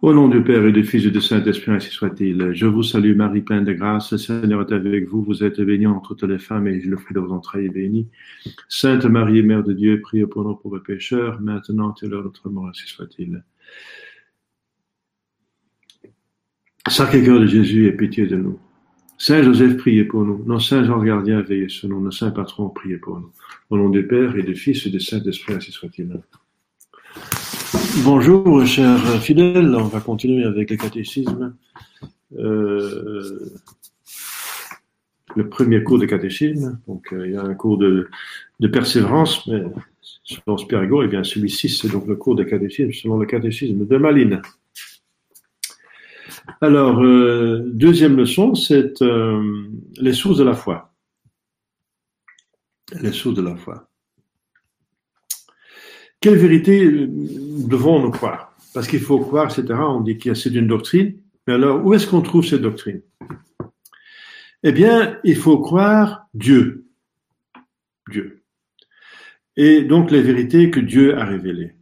Au nom du Père et du Fils et du Saint-Esprit, ainsi soit-il. Je vous salue, Marie, pleine de grâce. Le Seigneur est avec vous. Vous êtes bénie entre toutes les femmes et le fruit de vos entrailles est béni. Sainte Marie, Mère de Dieu, priez pour nous pauvres pécheurs, maintenant et à l'heure de notre mort, ainsi soit-il. Sacré-Cœur de Jésus, aie pitié de nous. Saint Joseph, priez pour nous. Nos saints anges gardiens, veillez sur nous. Nos saints patrons, priez pour nous. Au nom du Père et du Fils et du Saint-Esprit, ainsi soit-il. Bonjour, chers fidèles. On va continuer avec le catéchisme. Euh, le premier cours de catéchisme. Donc, euh, il y a un cours de, persévérance, mais selon Spirago, et bien celui-ci, c'est donc le cours de catéchisme selon le catéchisme de Malines. Alors, euh, deuxième leçon, c'est les sources de la foi. Les sources de la foi. Quelle vérité devons-nous croire? Parce qu'il faut croire, etc. On dit qu'il y a c'est une doctrine. Mais alors, où est-ce qu'on trouve cette doctrine? Eh bien, il faut croire Dieu. Dieu. Et donc les vérités que Dieu a révélées.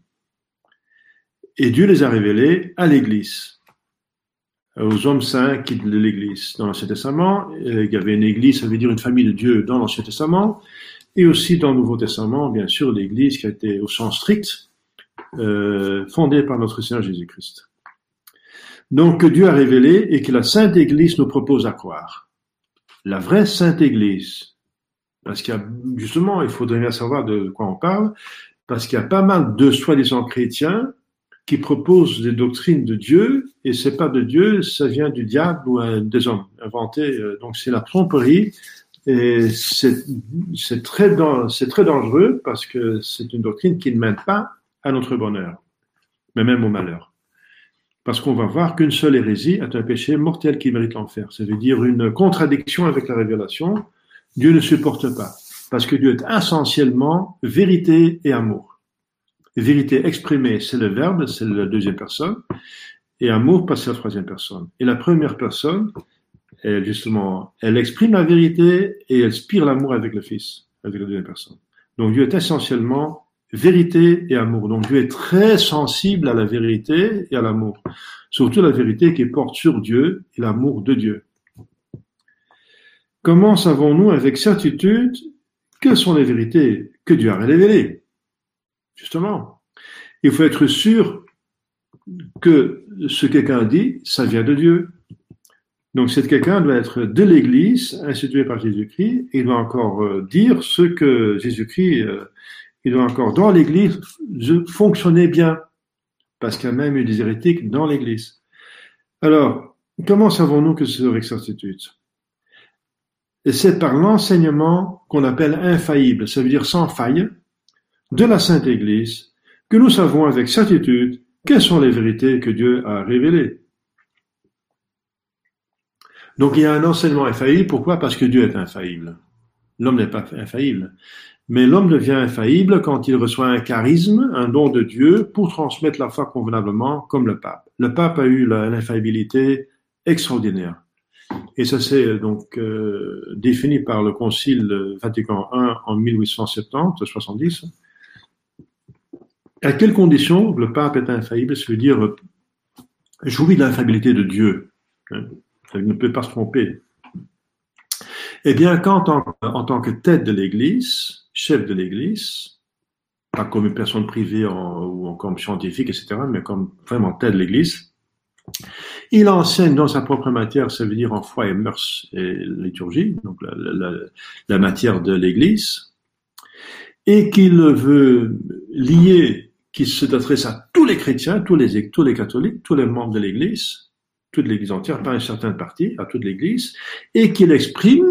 Et Dieu les a révélées à l'Église, aux hommes saints qui de l'Église. Dans l'Ancien Testament, il y avait une Église, ça veut dire une famille de Dieu dans l'Ancien Testament, et aussi dans le Nouveau Testament, bien sûr, l'Église qui a été au sens strict euh, fondée par notre Seigneur Jésus-Christ. Donc que Dieu a révélé et que la Sainte Église nous propose à croire. La vraie Sainte Église. Parce qu'il y a, justement, il faudrait bien savoir de quoi on parle, parce qu'il y a pas mal de soi-disant chrétiens qui proposent des doctrines de Dieu, et c'est pas de Dieu, ça vient du diable ou des hommes inventés. Euh, donc c'est la tromperie, et c'est très, dangereux parce que c'est une doctrine qui ne mène pas à notre bonheur, mais même au malheur. Parce qu'on va voir qu'une seule hérésie est un péché mortel qui mérite l'enfer. Ça veut dire une contradiction avec la révélation. Dieu ne supporte pas. Parce que Dieu est essentiellement vérité et amour. Vérité exprimée, c'est le verbe, c'est la deuxième personne. Et amour, c'est la troisième personne. Et la première personne, elle, justement, elle exprime la vérité et elle spire l'amour avec le Fils, avec la deuxième personne. Donc Dieu est essentiellement vérité et amour. Donc Dieu est très sensible à la vérité et à l'amour. Surtout la vérité qui porte sur Dieu et l'amour de Dieu. Comment savons-nous avec certitude quelles sont les vérités que Dieu a révélées? Justement, il faut être sûr que ce que quelqu'un dit, ça vient de Dieu. Donc, cet quelqu'un doit être de l'Église, institué par Jésus-Christ, et il doit encore euh, dire ce que Jésus-Christ, euh, il doit encore, dans l'Église, fonctionner bien, parce qu'il y a même eu des hérétiques dans l'Église. Alors, comment savons-nous que c'est avec certitude c'est par l'enseignement qu'on appelle infaillible, ça veut dire sans faille, de la Sainte Église, que nous savons avec certitude quelles sont les vérités que Dieu a révélées. Donc il y a un enseignement infaillible. Pourquoi? Parce que Dieu est infaillible. L'homme n'est pas infaillible. Mais l'homme devient infaillible quand il reçoit un charisme, un don de Dieu, pour transmettre la foi convenablement, comme le pape. Le pape a eu l'infaillibilité extraordinaire. Et ça c'est donc euh, défini par le Concile Vatican I en 1870-70. À quelles conditions le pape est infaillible? Ça veut dire jouit de l'infaillibilité de Dieu. Il ne peut pas se tromper. Eh bien, quand en, tant que tête de l'Église, chef de l'Église, pas comme une personne privée ou comme scientifique, etc., mais comme vraiment tête de l'Église, il enseigne dans sa propre matière, ça veut dire en foi et mœurs et liturgie, donc la, matière de l'Église, et qu'il veut lier, qu'il s'adresse à tous les chrétiens, tous les, tous les catholiques, tous les membres de l'Église, toute l'Église entière, pas une certaine partie, à toute l'Église, et qu'il exprime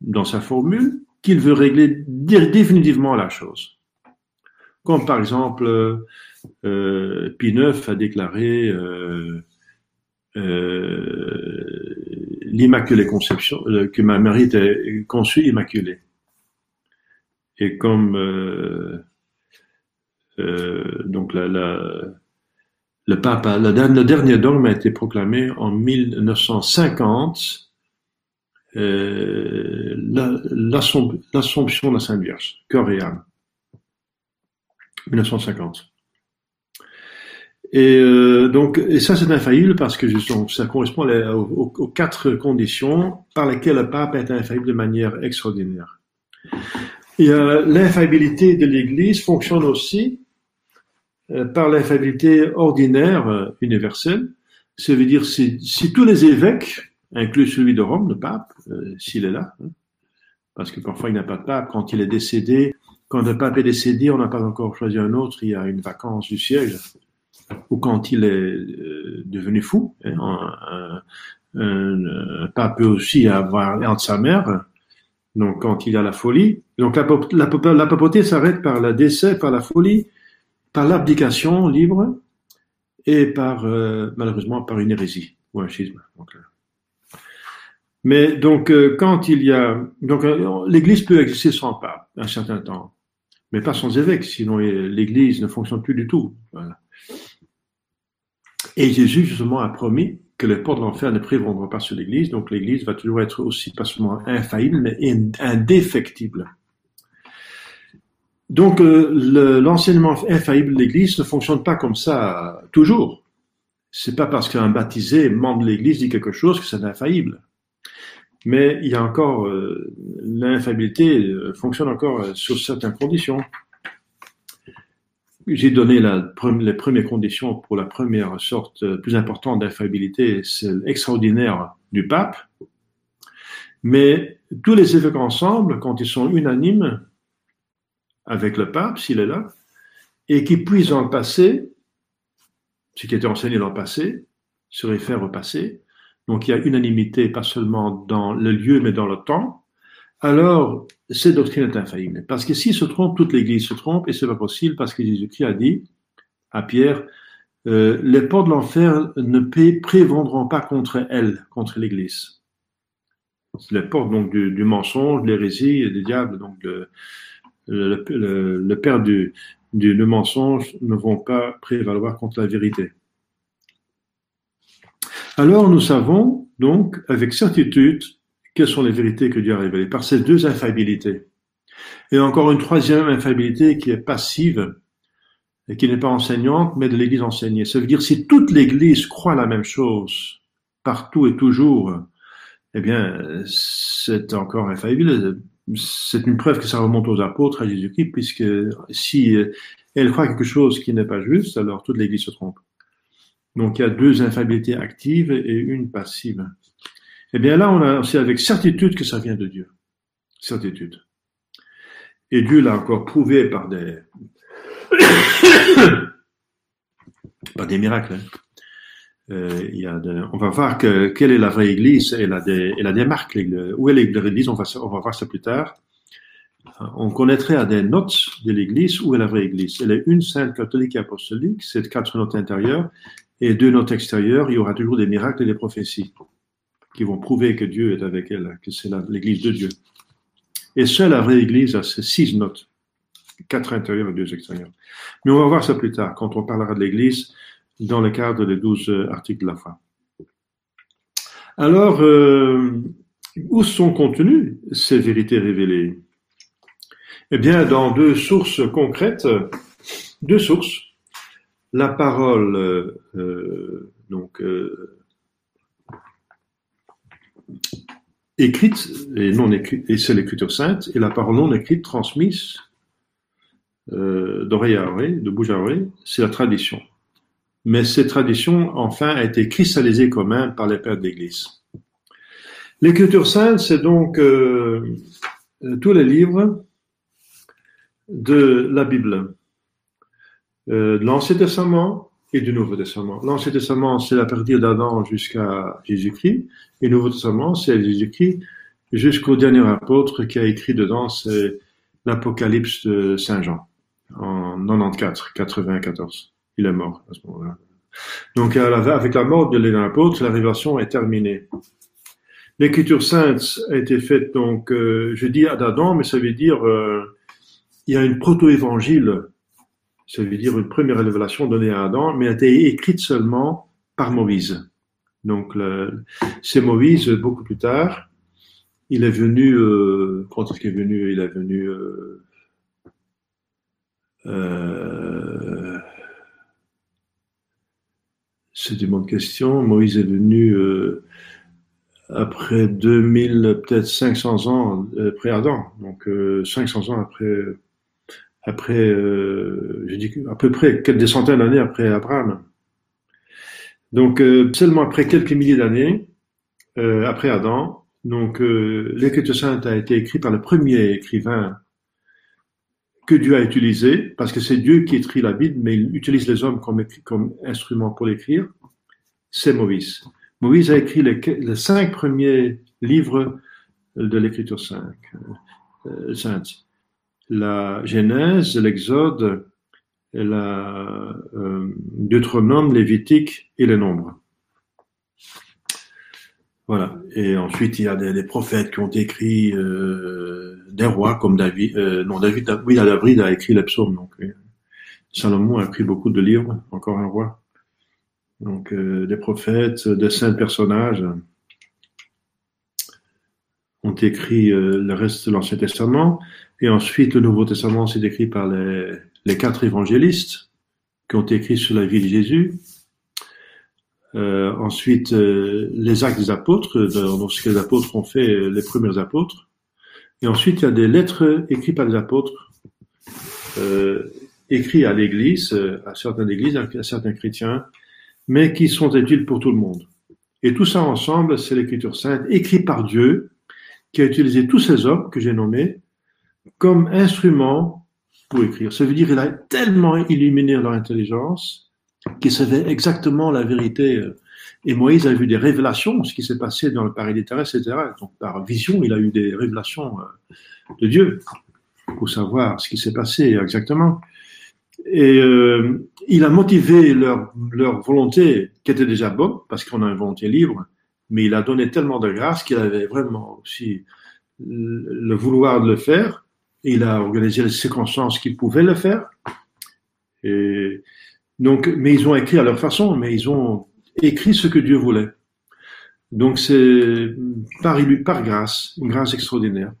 dans sa formule qu'il veut régler définitivement la chose. Comme par exemple, euh, Pie IX a déclaré euh, euh, l'Immaculée Conception, euh, que ma Marie était conçue immaculée. Et comme euh, euh, donc la, la le pape, le, dernier dogme a été proclamé en 1950, euh, l'Assomption de la Sainte Vierge, corps et âme. 1950. Et euh, donc, et ça c'est infaillible parce que justement, ça correspond aux, aux, quatre conditions par lesquelles le pape est infaillible de manière extraordinaire. Et euh, l'infaillibilité de l'Église fonctionne aussi euh, par l'infaillibilité ordinaire euh, universelle. Ça veut dire si, si tous les évêques, inclus celui de Rome, le pape, euh, s'il est là, hein, parce que parfois il n'a pas de pape, quand il est décédé, quand le pape est décédé, on n'a pas encore choisi un autre, il y a une vacance du siège, ou quand il est euh, devenu fou, hein, un, un, pape peut aussi avoir l'air de sa mère, donc quand il a la folie. Donc la, la, la papauté s'arrête par le décès, par la folie, par l'abdication libre et par euh, malheureusement par une hérésie ou un schisme. Euh. mais donc euh, quand il y a donc l'Église peut exister sans pape un certain temps, mais pas sans évêque, sinon l'Église ne fonctionne plus du tout. Et Jésus justement a promis que les portes de l'enfer ne prévaudront pas sur l'Église, donc l'Église va toujours être aussi pas seulement infaillible, mais indéfectible. Donc euh, l'enseignement infaillible de l'Église ne fonctionne pas comme ça toujours. C'est pas parce qu'un baptisé, membre de l'Église, dit quelque chose que c'est infaillible. Mais il y a encore euh, l'infaillibilité euh, fonctionne encore sur certaines conditions. J'ai donné la, les premières conditions pour la première sorte plus importante d'infaillibilité, c'est l'extraordinaire du pape. Mais tous les évêques ensemble, quand ils sont unanimes, avec le pape, s'il est là, et qui puisse dans le passé, ce qui était enseigné dans le passé, se réfère au passé, donc il y a unanimité pas seulement dans le lieu, mais dans le temps, alors cette doctrine est infaillible. Parce que s'il se trompe, toute l'Église se trompe, et c'est pas possible parce que Jésus-Christ a dit à Pierre, euh, les portes de l'enfer ne prévendront pas contre elle, contre l'Église. Les portes donc du, du mensonge, de l'hérésie du diable, donc de, le, le, père du, du, mensonge ne vont pas prévaloir contre la vérité. Alors nous savons donc avec certitude quelles sont les vérités que Dieu a révélées par ces deux infaillibilités. Et encore une troisième infaillibilité qui est passive et qui n'est pas enseignante, mais de l'Église enseignée. Ça veut dire si toute l'Église croit la même chose partout et toujours, eh bien, c'est encore infaillible c'est une preuve que ça remonte aux apôtres, à Jésus-Christ, puisque si euh, elle croit quelque chose qui n'est pas juste, alors toute l'Église se trompe. Donc il y a deux infaillibilités actives et une passive. Eh bien là, on a aussi avec certitude que ça vient de Dieu. Certitude. Et Dieu l'a encore prouvé par des, par des miracles. Hein. Euh, on va voir que, quelle est la vraie Église. Elle a des, elle a des marques. Où est l'Église on va, on va voir ça plus tard. On connaîtrait à des notes de l'Église où est la vraie Église? Elle est une sainte catholique et apostolique, c'est quatre notes intérieures, et deux notes extérieures. Il y aura toujours des miracles et des prophéties qui vont prouver que Dieu est avec elle, que c'est l'Église de Dieu. Et seule la vraie Église a ces six notes, quatre intérieures et deux extérieures. Mais on va voir ça plus tard, quand on parlera de l'Église dans le cadre des douze euh, articles de la foi. Alors, euh, où sont contenues ces vérités révélées? Eh bien, dans deux sources concrètes, deux sources. La parole, euh, donc, écrite et non écrite, et c'est l'écriture sainte, et la parole non écrite transmise d'oreille à oreille, de bouche à oreille, c'est la tradition mais cette tradition, enfin, a été cristallisée quand même par les pères de l'Église. L'Écriture sainte, c'est donc euh, euh, tous les livres de la Bible, euh, de l'Ancien Testament et du Nouveau Testament. L'Ancien Testament, c'est à partir d'Adam jusqu'à Jésus-Christ, et le Nouveau Testament, c'est Jésus-Christ jusqu'au dernier apôtre qui a écrit dedans, l'Apocalypse de Saint Jean, en 94, 94 il est mort à ce moment-là. Donc avec la mort de l'apôtre, la révélation est terminée. L'écriture sainte a été faite donc, euh, je dis à Adam, mais ça veut dire euh, il y a une proto-évangile, ça veut dire une première révélation donnée à Adam, mais a été écrite seulement par Moïse. Donc c'est Moïse beaucoup plus tard. Il est venu, euh, quand est-ce qu'il est venu? Il est venu C'est une bonne question. Moïse est venu euh, après 2000, peut-être 500 ans après Adam. Donc 500 ans après, après, je dis à peu près des centaines d'années après Abraham. Donc seulement après quelques milliers d'années après Adam, donc l'Écriture sainte a été écrite par le premier écrivain que Dieu a utilisé, parce que c'est Dieu qui écrit la Bible, mais il utilise les hommes comme, comme instrument pour l'écrire, c'est Moïse. Moïse a écrit les, cinq premiers livres de l'Écriture euh, sainte. La Genèse, l'Exode, la euh, Deutéronome, Lévitique et les Nombres. Voilà. Et ensuite, il y a des, prophètes qui ont écrit euh, des rois comme David. Euh, non, David, oui, David a écrit les psaumes. Donc, euh, Salomon a écrit beaucoup de livres, encore un roi. Donc, euh, des prophètes, des saints personnages ont écrit euh, le reste de l'Ancien Testament. Et ensuite, le Nouveau Testament, c'est écrit par les, les quatre évangélistes qui ont écrit sur la vie de Jésus. Euh, ensuite, euh, les actes des apôtres, dans ce que les apôtres ont fait, euh, les premiers apôtres. Et ensuite, il y a des lettres écrites par les apôtres, euh, écrites à l'Église, à certaines églises, à certains chrétiens, mais qui sont utiles pour tout le monde. Et tout ça ensemble, c'est l'Écriture sainte, écrite par Dieu, qui a utilisé tous ces hommes que j'ai nommés comme instruments pour écrire. Ça veut dire qu'il a tellement illuminé leur intelligence qui savait exactement la vérité. Et Moïse a vu des révélations, ce qui s'est passé dans le paradis terrestre, etc. Donc par vision, il a eu des révélations euh, de Dieu pour savoir ce qui s'est passé exactement. Et euh, il a motivé leur, leur volonté, qui était déjà bonne, parce qu'on a une volonté libre, mais il a donné tellement de grâce qu'il avait vraiment aussi le vouloir de le faire. Il a organisé les circonstances qu'il pouvait le faire. Et donc, mais ils ont écrit à leur façon, mais ils ont écrit ce que Dieu voulait. Donc c'est par, grâce, une grâce extraordinaire.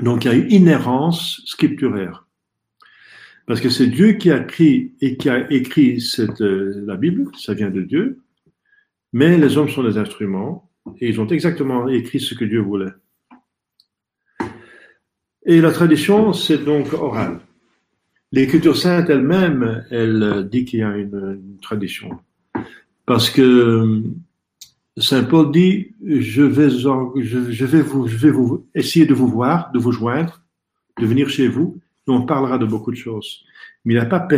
Donc il y a une inhérence scripturaire. Parce que c'est Dieu qui a écrit et qui a écrit euh, la Bible, ça vient de Dieu, mais les hommes sont des instruments et ils ont exactement écrit ce que Dieu voulait. Et la tradition, c'est donc oral. L'écriture sainte elle-même, elle dit qu'il y a une, tradition. Parce que euh, Saint Paul dit, je vais, je, vais vous, je vais vous essayer de vous voir, de vous joindre, de venir chez vous, et on parlera de beaucoup de choses. Mais il n'a pas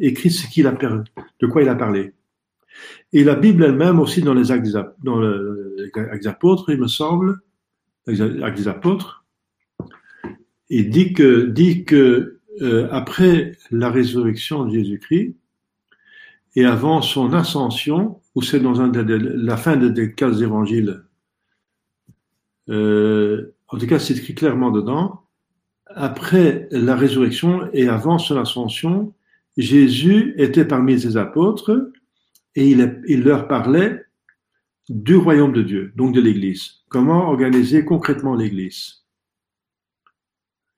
écrit ce qu'il a, de quoi il a parlé. Et la Bible elle-même aussi dans les actes dans les apôtres, il me semble, actes apôtres, il dit que, dit que euh, après la résurrection de Jésus-Christ et avant son ascension, ou c'est dans un la fin des quatre évangiles, euh, en tout cas c'est écrit clairement dedans, après la résurrection et avant son ascension, Jésus était parmi ses apôtres et il, il leur parlait du royaume de Dieu, donc de l'Église. Comment organiser concrètement l'Église?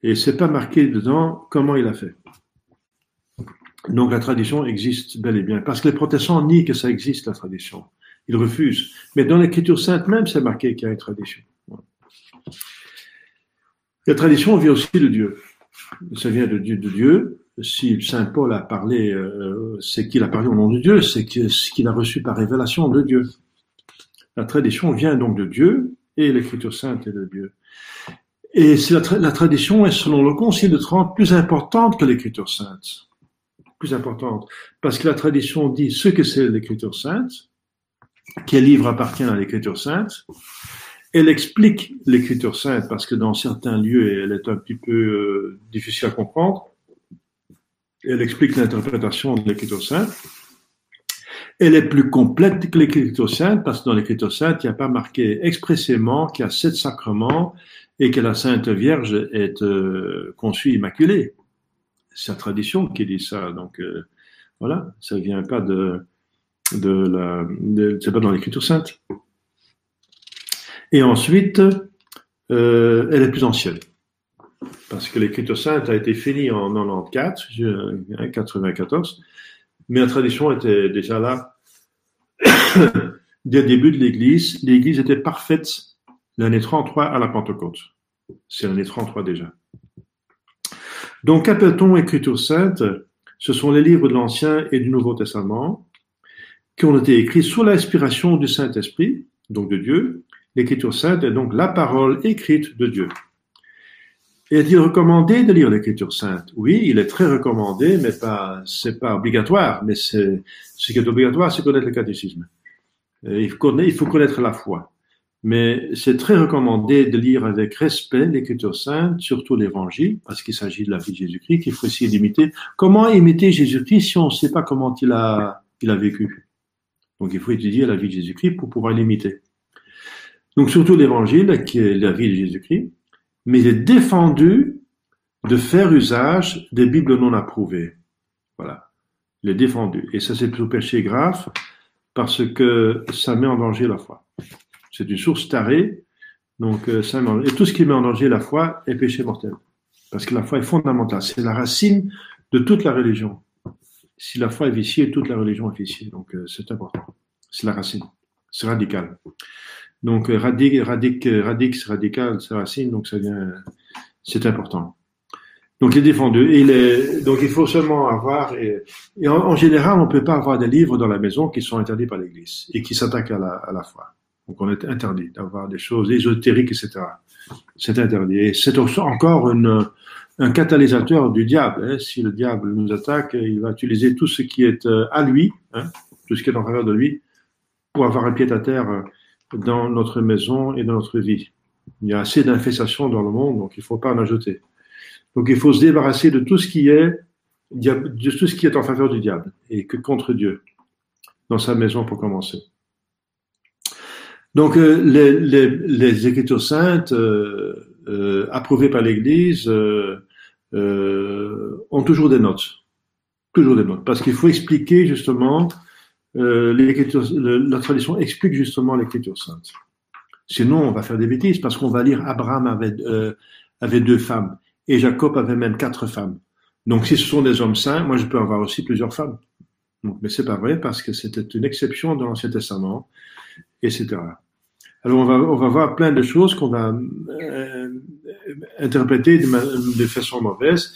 Et c'est pas marqué dedans comment il a fait. Donc la tradition existe bel et bien. Parce que les protestants nient que ça existe, la tradition. Ils refusent. Mais dans l'écriture sainte même, c'est marqué qu'il y a une tradition. La tradition vient aussi de Dieu. Ça vient de Dieu. Si Saint Paul a parlé, euh, c'est qu'il a parlé au nom de Dieu, c'est ce qu'il a reçu par révélation de Dieu. La tradition vient donc de Dieu et l'écriture sainte est de Dieu. Et la, la, tradition est, selon le Concile de Trente, plus importante que l'Écriture sainte. Plus importante. Parce que la tradition dit ce que c'est l'Écriture sainte, quel livre appartient à l'Écriture sainte. Elle explique l'Écriture sainte parce que dans certains lieux, elle est un petit peu euh, difficile à comprendre. Elle explique l'interprétation de l'Écriture sainte. Elle est plus complète que l'Écriture sainte parce que dans l'Écriture sainte, il n'y a pas marqué expressément qu'il y a sept sacrements et que la Sainte Vierge est euh, conçue immaculée. C'est la tradition qui dit ça. Donc euh, voilà, ça vient pas de, de la, c'est pas dans l'Écriture sainte. Et ensuite, euh, elle est plus ancienne. Parce que l'Écriture sainte a été finie en 94, 94, mais la tradition était déjà là dès le début de l'Église, l'Église était parfaite l'année 33 à la Pentecôte. C'est l'année 33 déjà. Donc, qu'appelle-t-on Écriture sainte Ce sont les livres de l'Ancien et du Nouveau Testament qui ont été écrits sous l'inspiration du Saint-Esprit, donc de Dieu. L'Écriture sainte est donc la parole écrite de Dieu. Est-il recommandé de lire l'Écriture sainte? Oui, il est très recommandé, mais pas, c'est pas obligatoire. Mais ce qui est obligatoire, c'est connaître le catéchisme. Il faut connaître la foi. Mais c'est très recommandé de lire avec respect l'Écriture sainte, surtout l'Évangile, parce qu'il s'agit de la vie de Jésus-Christ, qu'il faut essayer d'imiter. Comment imiter Jésus-Christ si on ne sait pas comment il a, il a vécu? Donc il faut étudier la vie de Jésus-Christ pour pouvoir l'imiter. Donc surtout l'Évangile, qui est la vie de Jésus-Christ, mais il est défendu de faire usage des Bibles non approuvées. Voilà. Il est défendu. Et ça, c'est plutôt péché grave parce que ça met en danger la foi. C'est une source tarée. Donc, euh, et tout ce qui met en danger la foi est péché mortel. Parce que la foi est fondamentale. C'est la racine de toute la religion. Si la foi est viciée, toute la religion est viciée. Donc, euh, c'est important. C'est la racine. C'est radical. Donc, euh, radic, radic, radix, radical, c'est racine, donc ça vient, c'est important. Donc, il est défendu. Donc, il faut seulement avoir, et, en, général, on ne peut pas avoir des livres dans la maison qui sont interdits par l'Église et qui s'attaquent à la foi. Donc, on est interdit d'avoir des choses ésotériques, etc. C'est interdit. Et c'est encore un catalyseur du diable. Hein. Si le diable nous attaque, il va utiliser tout ce qui est euh, à lui, hein, tout ce qui est en faveur de lui, pour avoir un pied à terre euh, dans notre maison et dans notre vie. Il y a assez d'infestations dans le monde, donc il ne faut pas en ajouter. Donc il faut se débarrasser de tout ce qui est de tout ce qui est en faveur du diable et que contre Dieu dans sa maison pour commencer. Donc euh, les, les, les, Écritures saintes euh, euh, approuvées par l'Église euh, euh, ont toujours des notes, toujours des notes, parce qu'il faut expliquer justement euh, la tradition explique justement l'écriture sainte. Sinon, on va faire des bêtises parce qu'on va lire Abraham avait, avait deux femmes et Jacob avait même quatre femmes. Donc, si ce sont des hommes saints, moi, je peux avoir aussi plusieurs femmes. Donc, mais c'est pas vrai parce que c'était une exception dans l'Ancien Testament, etc. Alors, on va, on va voir plein de choses qu'on va euh, interpréter de, de façon mauvaise.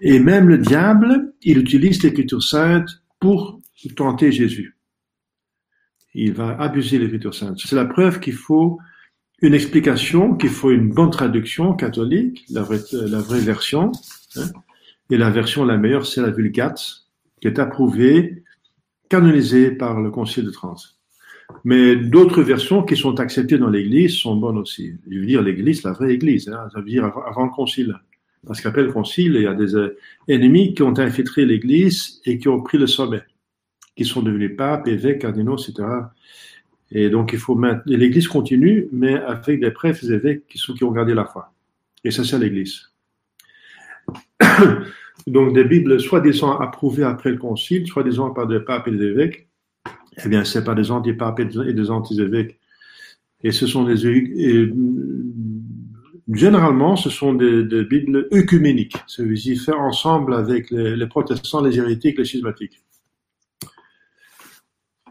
Et même le diable, il utilise l'écriture sainte pour tenter Jésus il va abuser l'écriture sainte. C'est la preuve qu'il faut une explication, qu'il faut une bonne traduction catholique, la vraie, la vraie version. Hein. Et la version la meilleure, c'est la Vulgate, qui est approuvée, canonisée par le Concile de Trente. Mais d'autres versions qui sont acceptées dans l'Église sont bonnes aussi. Je veux dire l'Église, la vraie Église, hein, ça veut dire avant le Concile. Parce qu'après le Concile, il y a des euh, ennemis qui ont infiltré l'Église et qui ont pris le sommet qui sont devenus papes, évêques, cardinaux, etc. Et donc, il faut maintenir. L'Église continue, mais avec des prêtres et évêques qui, sont, qui ont gardé la foi. Et ça, c'est l'Église. donc, des Bibles soi-disant approuvées après le Concile, soi-disant par des papes et des évêques, eh bien, c'est par des anti-papes et des anti-évêques. Et ce sont des. Et, généralement, ce sont des, des Bibles œcuméniques. Dire faire ensemble avec les, protestants, les hérétiques, les schismatiques.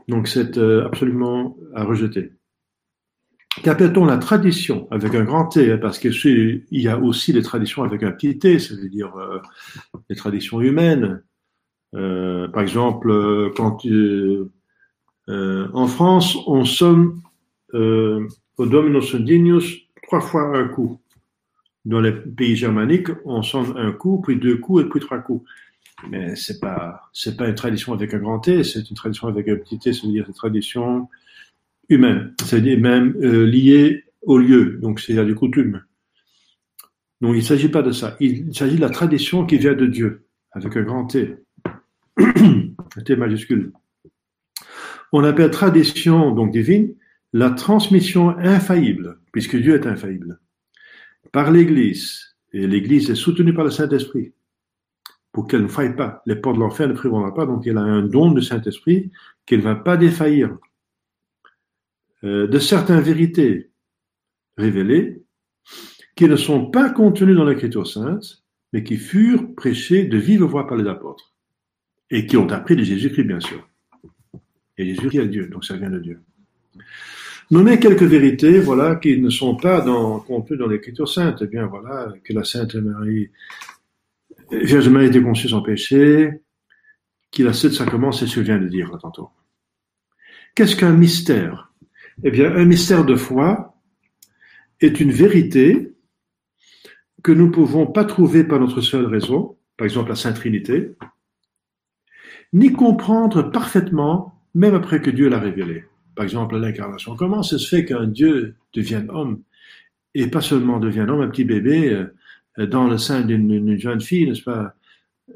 Donc c'est euh, absolument à rejeter. Qu'appelle-t-on la tradition avec un grand T hein, Parce qu'il y a aussi les traditions avec un petit T, c'est-à-dire euh, les traditions humaines. Euh, par exemple, quand en France, on sonne au Dominus Dignus trois fois un coup. Dans les pays germaniques, on sonne un coup, puis deux coups et puis trois coups mais c'est pas pas une tradition avec un grand T, c'est une tradition avec un petit T, c'est-à-dire une tradition humaine, c'est-à-dire même euh, liée au lieu, donc c'est à des coutumes. Donc il ne s'agit pas de ça, il s'agit de la tradition qui vient de Dieu, avec un grand T, un T majuscule. On appelle tradition donc divine la transmission infaillible, puisque Dieu est infaillible, par l'Église, et l'Église est soutenue par le Saint-Esprit pour qu'elle ne faille pas. Les portes de l'enfer ne prévaudront pas, donc elle a un don du Saint-Esprit qu'elle ne va pas défaillir. Euh, de certaines vérités révélées qui ne sont pas contenues dans l'Écriture sainte, mais qui furent prêchées de vive voix par les apôtres et qui ont appris de Jésus-Christ, bien sûr. Et Jésus crie à Dieu, donc ça vient de Dieu. Nommer quelques vérités, voilà, qui ne sont pas dans, contenues dans l'Écriture sainte. Eh bien, voilà, que la Sainte Marie, Vierge Marie était conçue sans péché, qu'il a sept sacrements, c'est ce que je viens de dire là tantôt. Qu'est-ce qu'un mystère? Eh bien, un mystère de foi est une vérité que nous ne pouvons pas trouver par notre seule raison, par exemple la Sainte Trinité, ni comprendre parfaitement, même après que Dieu l'a révélé par exemple l'incarnation. Comment ça se fait qu'un Dieu devienne homme et pas seulement devienne homme, un petit bébé euh, dans le sein d'une jeune fille, n'est-ce pas?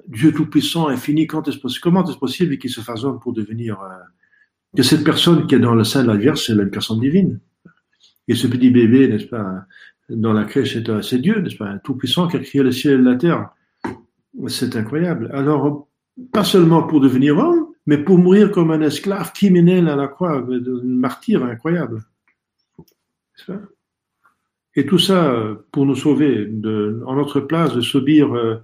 Dieu tout-puissant, infini, est possible, comment est-ce possible qu'il se fasse homme pour devenir euh, que cette personne qui est dans le sein de la Vierge, c'est une personne divine? Et ce petit bébé, n'est-ce pas, dans la crèche, c'est Dieu, n'est-ce pas, tout-puissant qui a créé le ciel et la terre. C'est incroyable. Alors, pas seulement pour devenir homme, mais pour mourir comme un esclave criminel à la croix, un martyr incroyable. Et tout ça pour nous sauver, en notre place, de subir euh,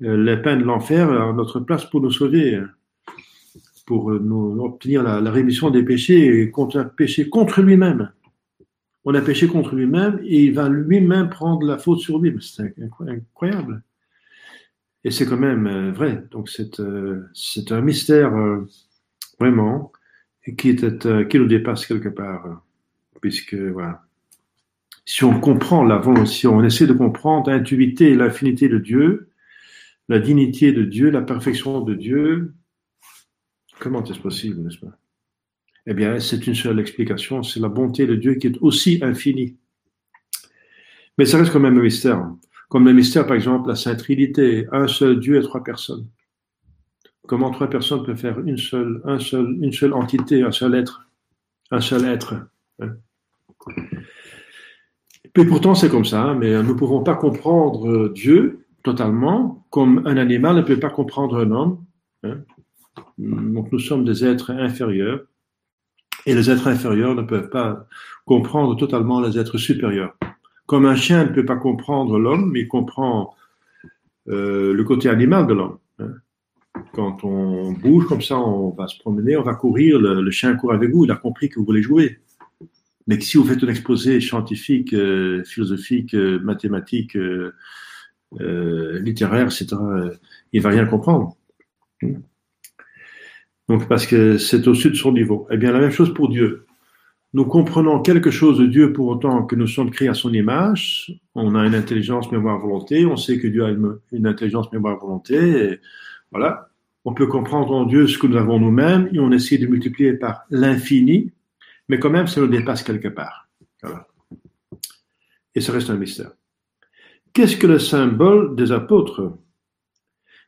les peines de l'enfer, en notre place pour nous sauver, pour nous obtenir la, rémission des péchés et contre péché contre lui-même. On a péché contre lui-même et il va lui-même prendre la faute sur lui. C'est incroyable. Et c'est quand même euh, vrai. Donc c'est euh, un mystère euh, vraiment qui qui nous dépasse quelque part, puisque voilà. Si on comprend la si on essaie de comprendre l'intuité et l'infinité de Dieu, la dignité de Dieu, la perfection de Dieu, comment est-ce possible, n'est-ce pas? Eh bien, c'est une seule explication, c'est la bonté de Dieu qui est aussi infinie. Mais ça reste quand même un mystère. Comme le mystère, par exemple, la Sainte Trinité, un seul Dieu et trois personnes. Comment trois personnes peuvent faire une seule, un seul, une seule entité, un seul être, un seul être. Hein? Et pourtant, c'est comme ça, hein, mais nous ne pouvons pas comprendre Dieu totalement, comme un animal ne peut pas comprendre un homme. Hein? Donc nous sommes des êtres inférieurs, et les êtres inférieurs ne peuvent pas comprendre totalement les êtres supérieurs. Comme un chien ne peut pas comprendre l'homme, mais comprend euh, le côté animal de l'homme. Hein. Quand on bouge comme ça, on va se promener, on va courir, le, chien court avec vous, il a compris que vous voulez jouer. Mais si vous faites un exposé scientifique, euh, philosophique, euh, mathématique, littéraire, etc., il va rien comprendre. Donc parce que c'est au-dessus de son niveau. Eh bien, la même chose pour Dieu nous comprenons quelque chose de Dieu pour autant que nous sommes créés à son image. On a une intelligence, mémoire, volonté. On sait que Dieu a une, intelligence, mémoire, volonté. voilà. On peut comprendre en Dieu ce que nous avons nous-mêmes et on essaie de multiplier par l'infini, mais quand même, ça nous dépasse quelque part. Voilà. Et ça reste un mystère. Qu'est-ce que le symbole des apôtres?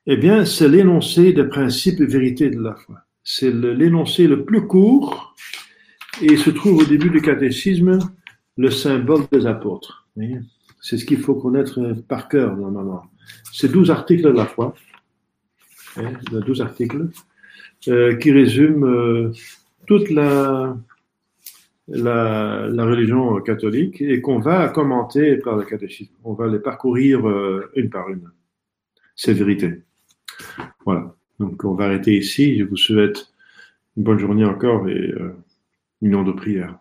Eh bien, c'est l'énoncé des principes et vérités de la foi. C'est l'énoncé le plus court et il se trouve au début du catéchisme le symbole des apôtres. C'est ce qu'il faut connaître par cœur normalement. C'est 12 articles de la foi, hein, 12 articles, euh, qui résument euh, toute la, la, religion catholique et qu'on va commenter par le catéchisme. On va les parcourir euh, une par une, ces vérités. Voilà. Donc on va arrêter ici. Je vous souhaite une bonne journée encore et euh, union de prière.